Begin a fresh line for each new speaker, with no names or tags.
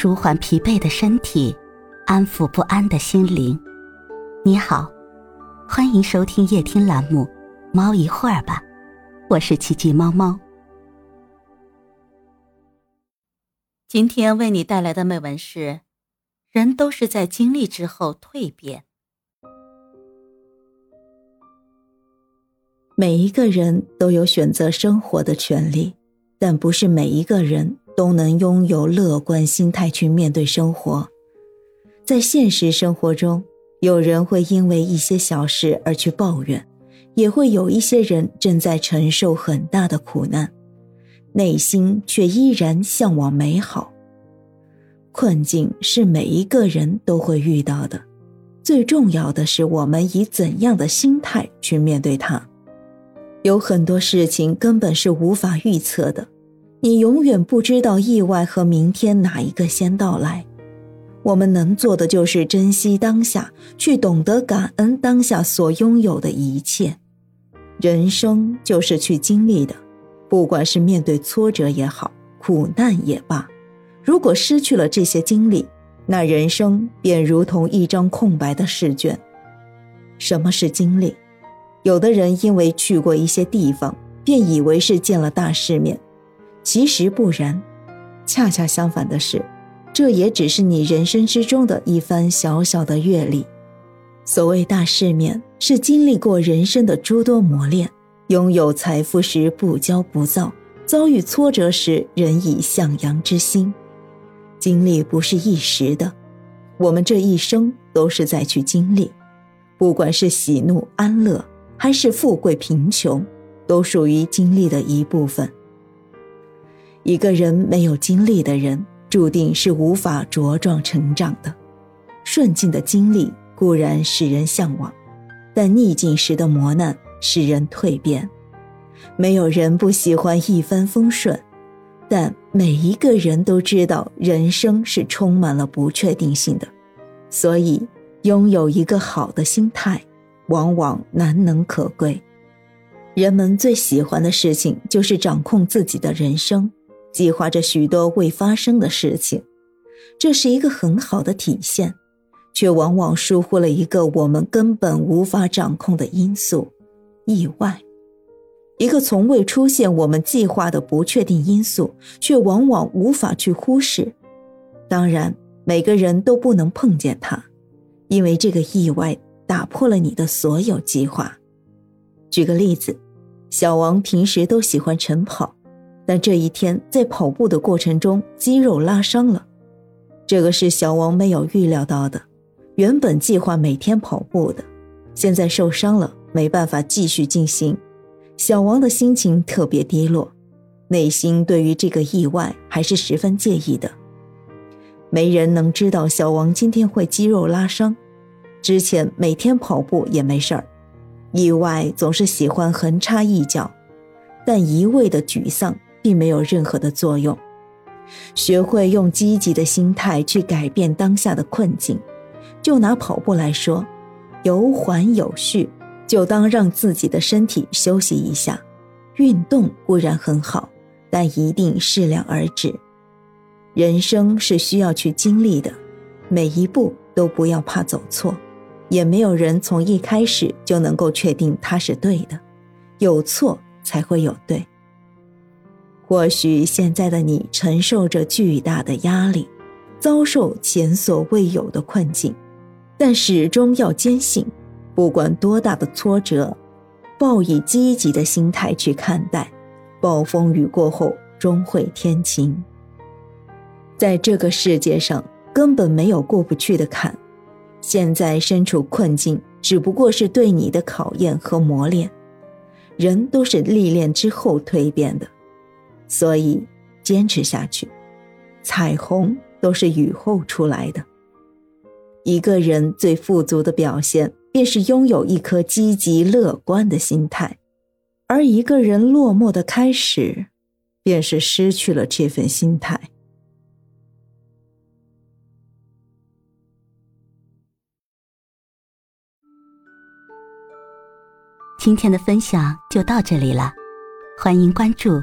舒缓疲惫的身体，安抚不安的心灵。你好，欢迎收听夜听栏目《猫一会儿吧》，我是奇迹猫猫。今天为你带来的美文是：人都是在经历之后蜕变。
每一个人都有选择生活的权利，但不是每一个人。都能拥有乐观心态去面对生活。在现实生活中，有人会因为一些小事而去抱怨，也会有一些人正在承受很大的苦难，内心却依然向往美好。困境是每一个人都会遇到的，最重要的是我们以怎样的心态去面对它。有很多事情根本是无法预测的。你永远不知道意外和明天哪一个先到来。我们能做的就是珍惜当下，去懂得感恩当下所拥有的一切。人生就是去经历的，不管是面对挫折也好，苦难也罢。如果失去了这些经历，那人生便如同一张空白的试卷。什么是经历？有的人因为去过一些地方，便以为是见了大世面。其实不然，恰恰相反的是，这也只是你人生之中的一番小小的阅历。所谓大世面，是经历过人生的诸多磨练，拥有财富时不骄不躁，遭遇挫折时仍以向阳之心。经历不是一时的，我们这一生都是在去经历，不管是喜怒安乐，还是富贵贫穷，都属于经历的一部分。一个人没有经历的人，注定是无法茁壮成长的。顺境的经历固然使人向往，但逆境时的磨难使人蜕变。没有人不喜欢一帆风顺，但每一个人都知道人生是充满了不确定性的，所以拥有一个好的心态，往往难能可贵。人们最喜欢的事情就是掌控自己的人生。计划着许多未发生的事情，这是一个很好的体现，却往往疏忽了一个我们根本无法掌控的因素——意外。一个从未出现我们计划的不确定因素，却往往无法去忽视。当然，每个人都不能碰见它，因为这个意外打破了你的所有计划。举个例子，小王平时都喜欢晨跑。但这一天在跑步的过程中，肌肉拉伤了，这个是小王没有预料到的。原本计划每天跑步的，现在受伤了，没办法继续进行。小王的心情特别低落，内心对于这个意外还是十分介意的。没人能知道小王今天会肌肉拉伤，之前每天跑步也没事儿，意外总是喜欢横插一脚，但一味的沮丧。并没有任何的作用。学会用积极的心态去改变当下的困境。就拿跑步来说，有缓有序，就当让自己的身体休息一下。运动固然很好，但一定适量而止。人生是需要去经历的，每一步都不要怕走错。也没有人从一开始就能够确定他是对的，有错才会有对。或许现在的你承受着巨大的压力，遭受前所未有的困境，但始终要坚信，不管多大的挫折，抱以积极的心态去看待，暴风雨过后终会天晴。在这个世界上根本没有过不去的坎，现在身处困境只不过是对你的考验和磨练，人都是历练之后蜕变的。所以，坚持下去，彩虹都是雨后出来的。一个人最富足的表现，便是拥有一颗积极乐观的心态；而一个人落寞的开始，便是失去了这份心态。
今天的分享就到这里了，欢迎关注。